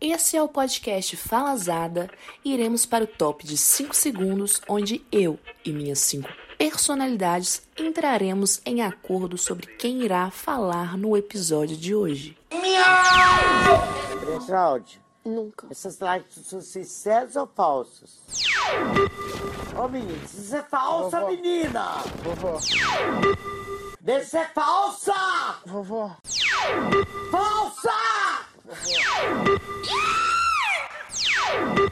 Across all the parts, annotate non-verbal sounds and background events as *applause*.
Esse é o podcast Falazada e iremos para o top de 5 segundos, onde eu e minhas 5 personalidades entraremos em acordo sobre quem irá falar no episódio de hoje. Geraldi, Nunca. essas likes são sinceros ou falsos? Ô menino, isso é falsa, Vovó. menina! Vovó, Deixa ser falsa! vovó, Falsa!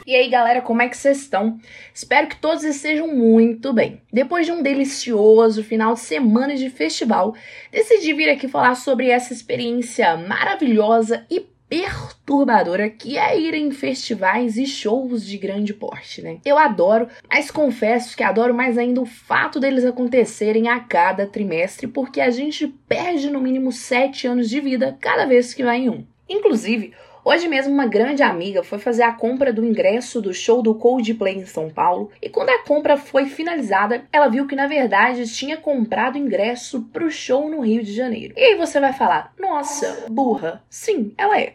E aí, galera, como é que vocês estão? Espero que todos estejam muito bem. Depois de um delicioso final de semana de festival, decidi vir aqui falar sobre essa experiência maravilhosa e perturbadora que é ir em festivais e shows de grande porte, né? Eu adoro, mas confesso que adoro mais ainda o fato deles acontecerem a cada trimestre, porque a gente perde no mínimo 7 anos de vida cada vez que vai em um. Inclusive, Hoje mesmo, uma grande amiga foi fazer a compra do ingresso do show do Coldplay em São Paulo e quando a compra foi finalizada, ela viu que na verdade tinha comprado ingresso pro show no Rio de Janeiro. E aí você vai falar: "Nossa, burra". Sim, ela é.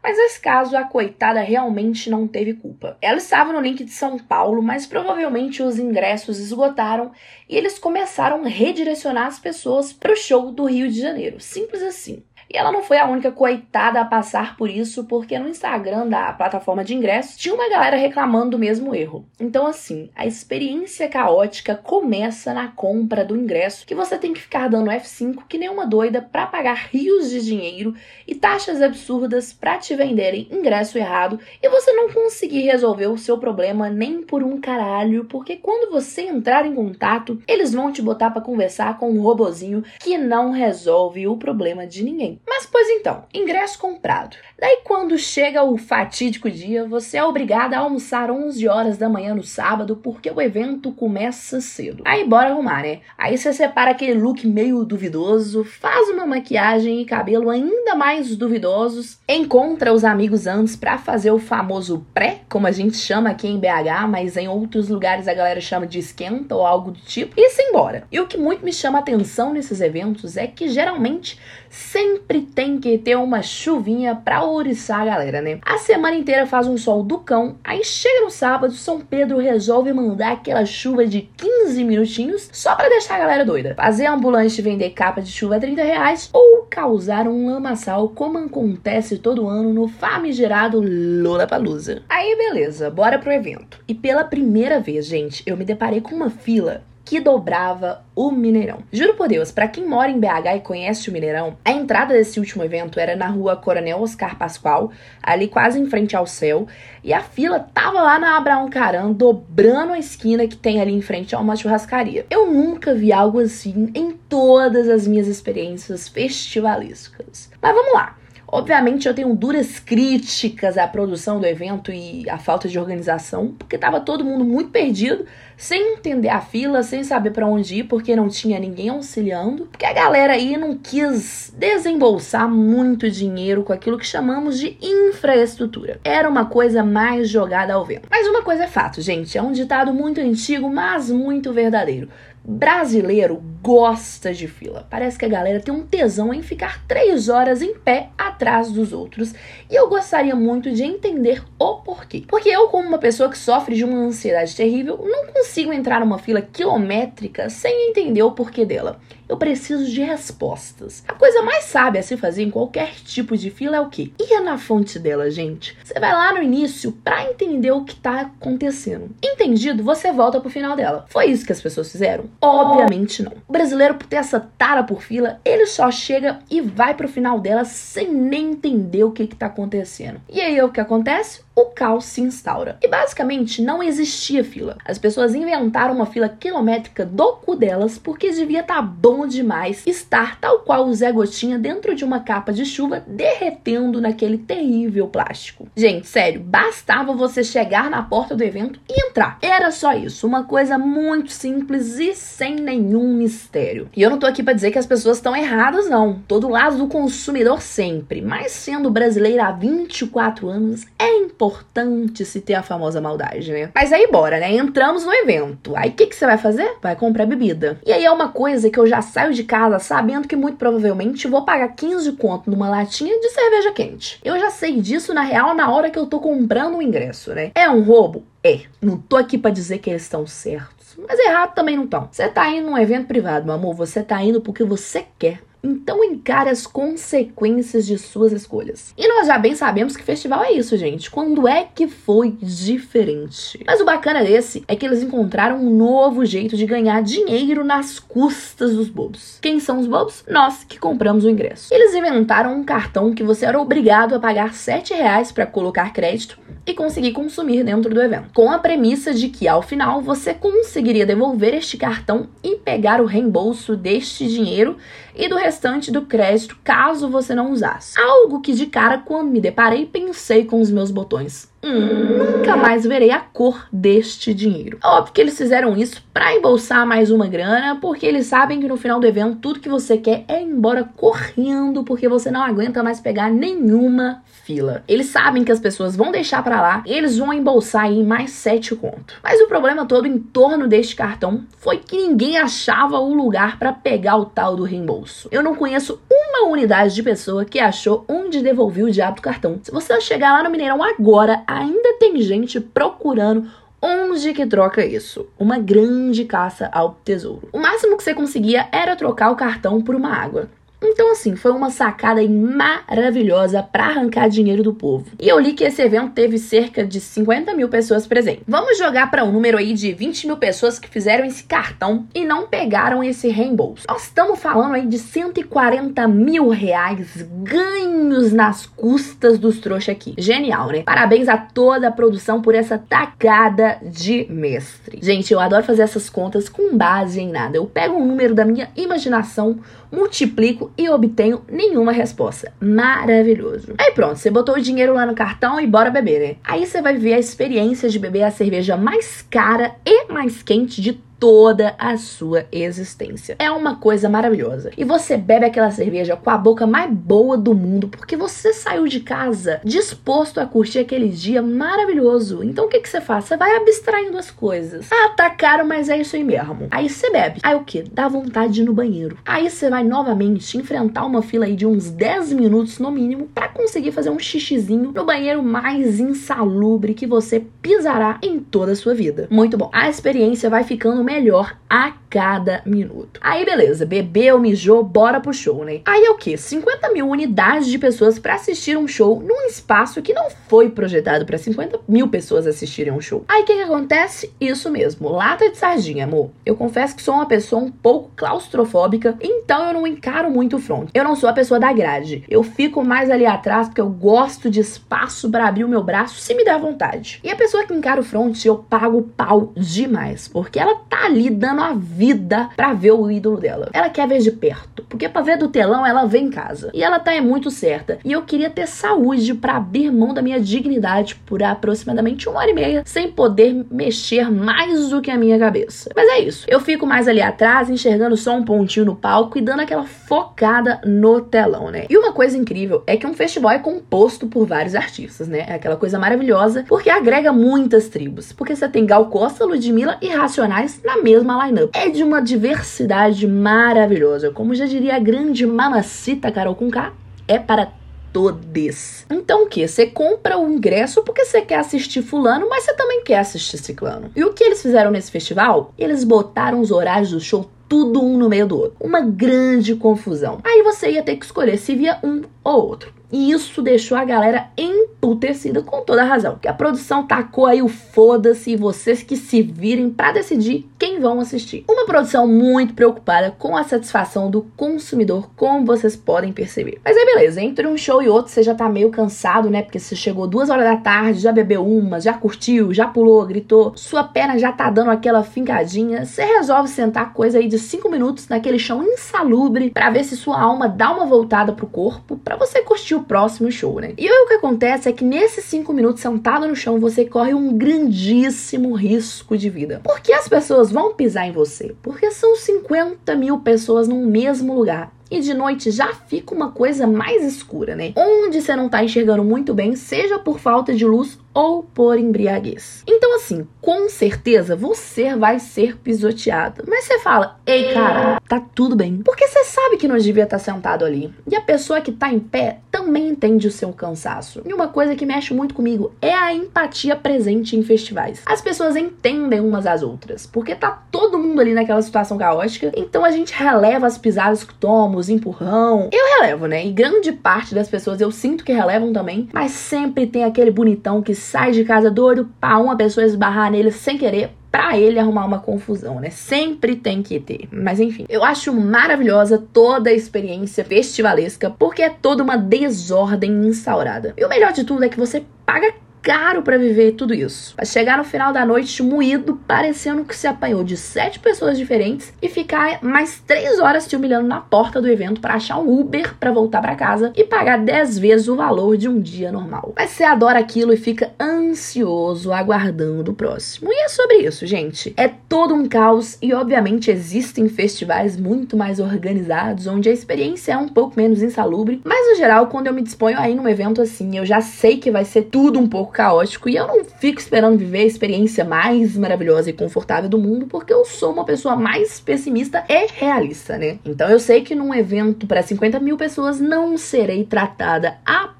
Mas nesse caso, a coitada realmente não teve culpa. Ela estava no link de São Paulo, mas provavelmente os ingressos esgotaram e eles começaram a redirecionar as pessoas para o show do Rio de Janeiro. Simples assim. E ela não foi a única coitada a passar por isso, porque no Instagram da plataforma de ingressos tinha uma galera reclamando do mesmo erro. Então, assim, a experiência caótica começa na compra do ingresso, que você tem que ficar dando F5 que nem uma doida para pagar rios de dinheiro e taxas absurdas para te venderem ingresso errado e você não conseguir resolver o seu problema nem por um caralho, porque quando você entrar em contato, eles vão te botar para conversar com um robozinho que não resolve o problema de ninguém. Mas pois então, ingresso comprado. Daí quando chega o fatídico dia, você é obrigado a almoçar 11 horas da manhã no sábado porque o evento começa cedo. Aí bora arrumar, né? Aí você separa aquele look meio duvidoso, faz uma maquiagem e cabelo ainda mais duvidosos, encontra os amigos antes pra fazer o famoso pré, como a gente chama aqui em BH, mas em outros lugares a galera chama de esquenta ou algo do tipo, e se embora. E o que muito me chama atenção nesses eventos é que geralmente sempre tem que ter uma chuvinha pra ouriçar a galera, né? A semana inteira faz um sol do cão, aí chega no sábado, São Pedro resolve mandar aquela chuva de 15 minutinhos só pra deixar a galera doida. Fazer ambulante vender capa de chuva a 30 reais ou causar um lamaçal como acontece todo ano no famigerado Lollapalooza. Aí beleza, bora pro evento. E pela primeira vez, gente, eu me deparei com uma fila que dobrava o Mineirão. Juro por Deus, pra quem mora em BH e conhece o Mineirão, a entrada desse último evento era na rua Coronel Oscar Pascoal, ali quase em frente ao céu, e a fila tava lá na Abraão Caran, dobrando a esquina que tem ali em frente a uma churrascaria. Eu nunca vi algo assim em todas as minhas experiências festivalísticas. Mas vamos lá. Obviamente eu tenho duras críticas à produção do evento e à falta de organização, porque tava todo mundo muito perdido, sem entender a fila, sem saber para onde ir, porque não tinha ninguém auxiliando, porque a galera aí não quis desembolsar muito dinheiro com aquilo que chamamos de infraestrutura. Era uma coisa mais jogada ao vento. Mas uma coisa é fato, gente, é um ditado muito antigo, mas muito verdadeiro. Brasileiro gosta de fila. Parece que a galera tem um tesão em ficar três horas em pé atrás dos outros. E eu gostaria muito de entender o porquê. Porque eu, como uma pessoa que sofre de uma ansiedade terrível, não consigo entrar numa fila quilométrica sem entender o porquê dela. Eu preciso de respostas. A coisa mais sábia a se fazer em qualquer tipo de fila é o quê? Ir na fonte dela, gente. Você vai lá no início pra entender o que tá acontecendo. Entendido, você volta pro final dela. Foi isso que as pessoas fizeram? Obviamente não. O brasileiro, por ter essa tara por fila, ele só chega e vai pro final dela sem nem entender o que que tá acontecendo. E aí o que acontece? O caos se instaura. E basicamente não existia fila. As pessoas inventaram uma fila quilométrica do cu delas porque devia estar tá bom demais estar tal qual o Zé Gotinha dentro de uma capa de chuva derretendo naquele terrível plástico. Gente, sério, bastava você chegar na porta do evento e entrar. Era só isso, uma coisa muito simples e sem nenhum mistério. E eu não tô aqui para dizer que as pessoas estão erradas não. Todo lado do consumidor sempre, mas sendo brasileira há 24 anos é importante se ter a famosa maldade, né? Mas aí bora, né? Entramos no evento. Aí o que, que você vai fazer? Vai comprar bebida. E aí é uma coisa que eu já saio de casa sabendo que muito provavelmente vou pagar 15 conto numa latinha de cerveja quente. Eu já sei disso na real na hora que eu tô comprando o ingresso, né? É um roubo? É. Não tô aqui para dizer que eles estão certos. Mas errado também não estão. Você tá indo num evento privado, meu amor. Você tá indo porque você quer. Então encare as consequências de suas escolhas. E nós já bem sabemos que festival é isso, gente. Quando é que foi diferente? Mas o bacana desse é que eles encontraram um novo jeito de ganhar dinheiro nas custas dos bobos. Quem são os bobos? Nós que compramos o ingresso. Eles inventaram um cartão que você era obrigado a pagar 7 reais para colocar crédito e conseguir consumir dentro do evento, com a premissa de que ao final você conseguiria devolver este cartão e pegar o reembolso deste dinheiro e do restante do crédito caso você não usasse. Algo que de cara quando me deparei pensei com os meus botões. Hum, nunca mais verei a cor deste dinheiro. É óbvio que eles fizeram isso para embolsar mais uma grana, porque eles sabem que no final do evento tudo que você quer é ir embora correndo, porque você não aguenta mais pegar nenhuma fila. Eles sabem que as pessoas vão deixar para lá, eles vão embolsar aí mais sete conto. Mas o problema todo em torno deste cartão foi que ninguém achava o lugar para pegar o tal do reembolso. Eu não conheço uma unidade de pessoa que achou onde devolver o diabo do cartão. Se você chegar lá no Mineirão agora, ainda tem gente procurando Onde que troca isso? Uma grande caça ao tesouro. O máximo que você conseguia era trocar o cartão por uma água. Então, assim, foi uma sacada maravilhosa para arrancar dinheiro do povo. E eu li que esse evento teve cerca de 50 mil pessoas presentes. Vamos jogar para um número aí de 20 mil pessoas que fizeram esse cartão e não pegaram esse reembolso. Nós estamos falando aí de 140 mil reais ganhos nas custas dos trouxas aqui. Genial, né? Parabéns a toda a produção por essa tacada de mestre. Gente, eu adoro fazer essas contas com base em nada. Eu pego um número da minha imaginação, multiplico e obtenho nenhuma resposta. Maravilhoso. Aí pronto, você botou o dinheiro lá no cartão e bora beber, né? Aí você vai viver a experiência de beber a cerveja mais cara e mais quente de toda a sua existência. É uma coisa maravilhosa. E você bebe aquela cerveja com a boca mais boa do mundo porque você saiu de casa disposto a curtir aquele dia maravilhoso. Então o que, que você faz? Você vai abstraindo as coisas. Ah, tá caro, mas é isso aí mesmo. Aí você bebe. Aí o que? Dá vontade de ir no banheiro. Aí você vai novamente enfrentar uma fila aí de uns 10 minutos no mínimo conseguir fazer um xixizinho no banheiro mais insalubre que você pisará em toda a sua vida. Muito bom. A experiência vai ficando melhor a cada minuto. Aí beleza, bebeu, mijou, bora pro show, né? Aí é o que? 50 mil unidades de pessoas para assistir um show num espaço que não foi projetado para 50 mil pessoas assistirem um show. Aí o que, que acontece? Isso mesmo, lata de sardinha, amor. Eu confesso que sou uma pessoa um pouco claustrofóbica, então eu não encaro muito o front. Eu não sou a pessoa da grade. Eu fico mais ali atrás porque eu gosto de espaço para abrir o meu braço se me der vontade. E a pessoa que encara o front, eu pago pau demais, porque ela tá ali dando a vida pra ver o ídolo dela. Ela quer ver de perto, porque pra ver do telão ela vem em casa. E ela tá é muito certa. E eu queria ter saúde para abrir mão da minha dignidade por aproximadamente uma hora e meia, sem poder mexer mais do que a minha cabeça. Mas é isso. Eu fico mais ali atrás, enxergando só um pontinho no palco e dando aquela focada no telão, né? E uma coisa incrível é que um festival é composto por vários artistas, né? É aquela coisa maravilhosa, porque agrega muitas tribos. Porque você tem Gal Costa, Ludmilla e Racionais na mesma lineup. É de uma diversidade maravilhosa. Como já diria a grande mamacita Carol com K, é para todos. Então o que? Você compra o ingresso porque você quer assistir fulano, mas você também quer assistir ciclano. E o que eles fizeram nesse festival? Eles botaram os horários do show tudo um no meio do outro. Uma grande confusão. Aí você ia ter que escolher se via um ou outro. E isso deixou a galera emputecida com toda a razão. Que a produção tacou aí o foda-se e vocês que se virem para decidir quem vão assistir. Uma produção muito preocupada com a satisfação do consumidor, como vocês podem perceber. Mas aí beleza, entre um show e outro você já tá meio cansado, né? Porque você chegou duas horas da tarde, já bebeu uma, já curtiu, já pulou, gritou, sua perna já tá dando aquela fincadinha. Você resolve sentar coisa aí de cinco minutos naquele chão insalubre para ver se sua alma dá uma voltada pro corpo, para você curtir o próximo show, né? E aí o que acontece é que nesses cinco minutos sentado no chão você corre um grandíssimo risco de vida. Porque as pessoas vão pisar em você? Porque são 50 mil pessoas no mesmo lugar. E de noite já fica uma coisa mais escura, né? Onde você não tá enxergando muito bem, seja por falta de luz ou por embriaguez. Então, assim, com certeza você vai ser pisoteado. Mas você fala, ei, cara, tá tudo bem. Porque você sabe que não devia estar tá sentado ali. E a pessoa que tá em pé também entende o seu cansaço. E uma coisa que mexe muito comigo é a empatia presente em festivais. As pessoas entendem umas às outras, porque tá todo mundo ali naquela situação caótica, então a gente releva as pisadas que toma, os empurrão. Eu relevo, né? E grande parte das pessoas eu sinto que relevam também, mas sempre tem aquele bonitão que sai de casa doido pra uma pessoa esbarrar nele sem querer para ele arrumar uma confusão, né? Sempre tem que ter. Mas enfim, eu acho maravilhosa toda a experiência festivalesca, porque é toda uma desordem instaurada. E o melhor de tudo é que você paga caro para viver tudo isso. Vai chegar no final da noite moído, parecendo que se apanhou de sete pessoas diferentes e ficar mais três horas te humilhando na porta do evento para achar um Uber para voltar para casa e pagar dez vezes o valor de um dia normal. Mas você adora aquilo e fica ansioso aguardando o próximo. E é sobre isso, gente. É todo um caos e obviamente existem festivais muito mais organizados onde a experiência é um pouco menos insalubre, mas no geral, quando eu me disponho aí num evento assim, eu já sei que vai ser tudo um pouco caótico e eu não fico esperando viver a experiência mais maravilhosa e confortável do mundo, porque eu sou uma pessoa mais pessimista e realista, né? Então eu sei que num evento para 50 mil pessoas não serei tratada a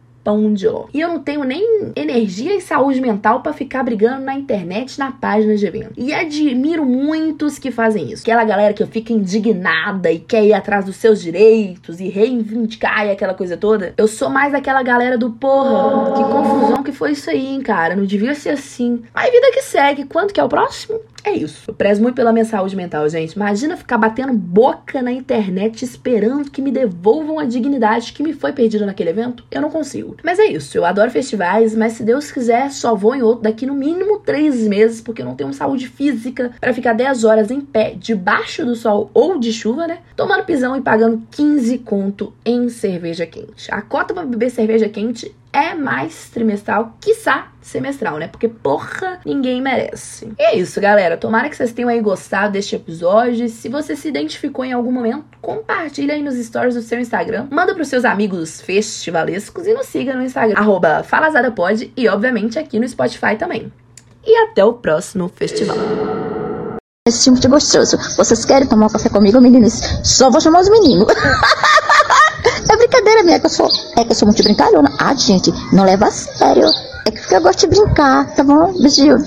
E eu não tenho nem energia e saúde mental para ficar brigando na internet, na página de evento. E admiro muitos que fazem isso. Aquela galera que fica indignada e quer ir atrás dos seus direitos e reivindicar e aquela coisa toda. Eu sou mais aquela galera do porra, que confusão que foi isso aí, hein, cara. Não devia ser assim. Mas vida que segue. Quanto que é o próximo? É isso. Eu prezo muito pela minha saúde mental, gente. Imagina ficar batendo boca na internet esperando que me devolvam a dignidade que me foi perdida naquele evento. Eu não consigo. Mas é isso. Eu adoro festivais, mas se Deus quiser, só vou em outro daqui no mínimo três meses, porque eu não tenho saúde física para ficar 10 horas em pé, debaixo do sol ou de chuva, né? Tomando pisão e pagando 15 conto em cerveja quente. A cota para beber cerveja quente é mais trimestral, quiçá semestral, né? Porque porra, ninguém merece. E é isso, galera. Tomara que vocês tenham aí gostado deste episódio. Se você se identificou em algum momento, compartilha aí nos stories do seu Instagram. Manda pros seus amigos festivalescos e nos siga no Instagram, falazadapod e, obviamente, aqui no Spotify também. E até o próximo festival. Esse tipo de gostoso. Vocês querem tomar um café comigo, meninos? Só vou chamar os meninos. *laughs* É que eu sou. É que eu sou muito brincalhona. Ah, gente, não leva a sério. É que eu gosto de brincar, tá bom? Beijinho.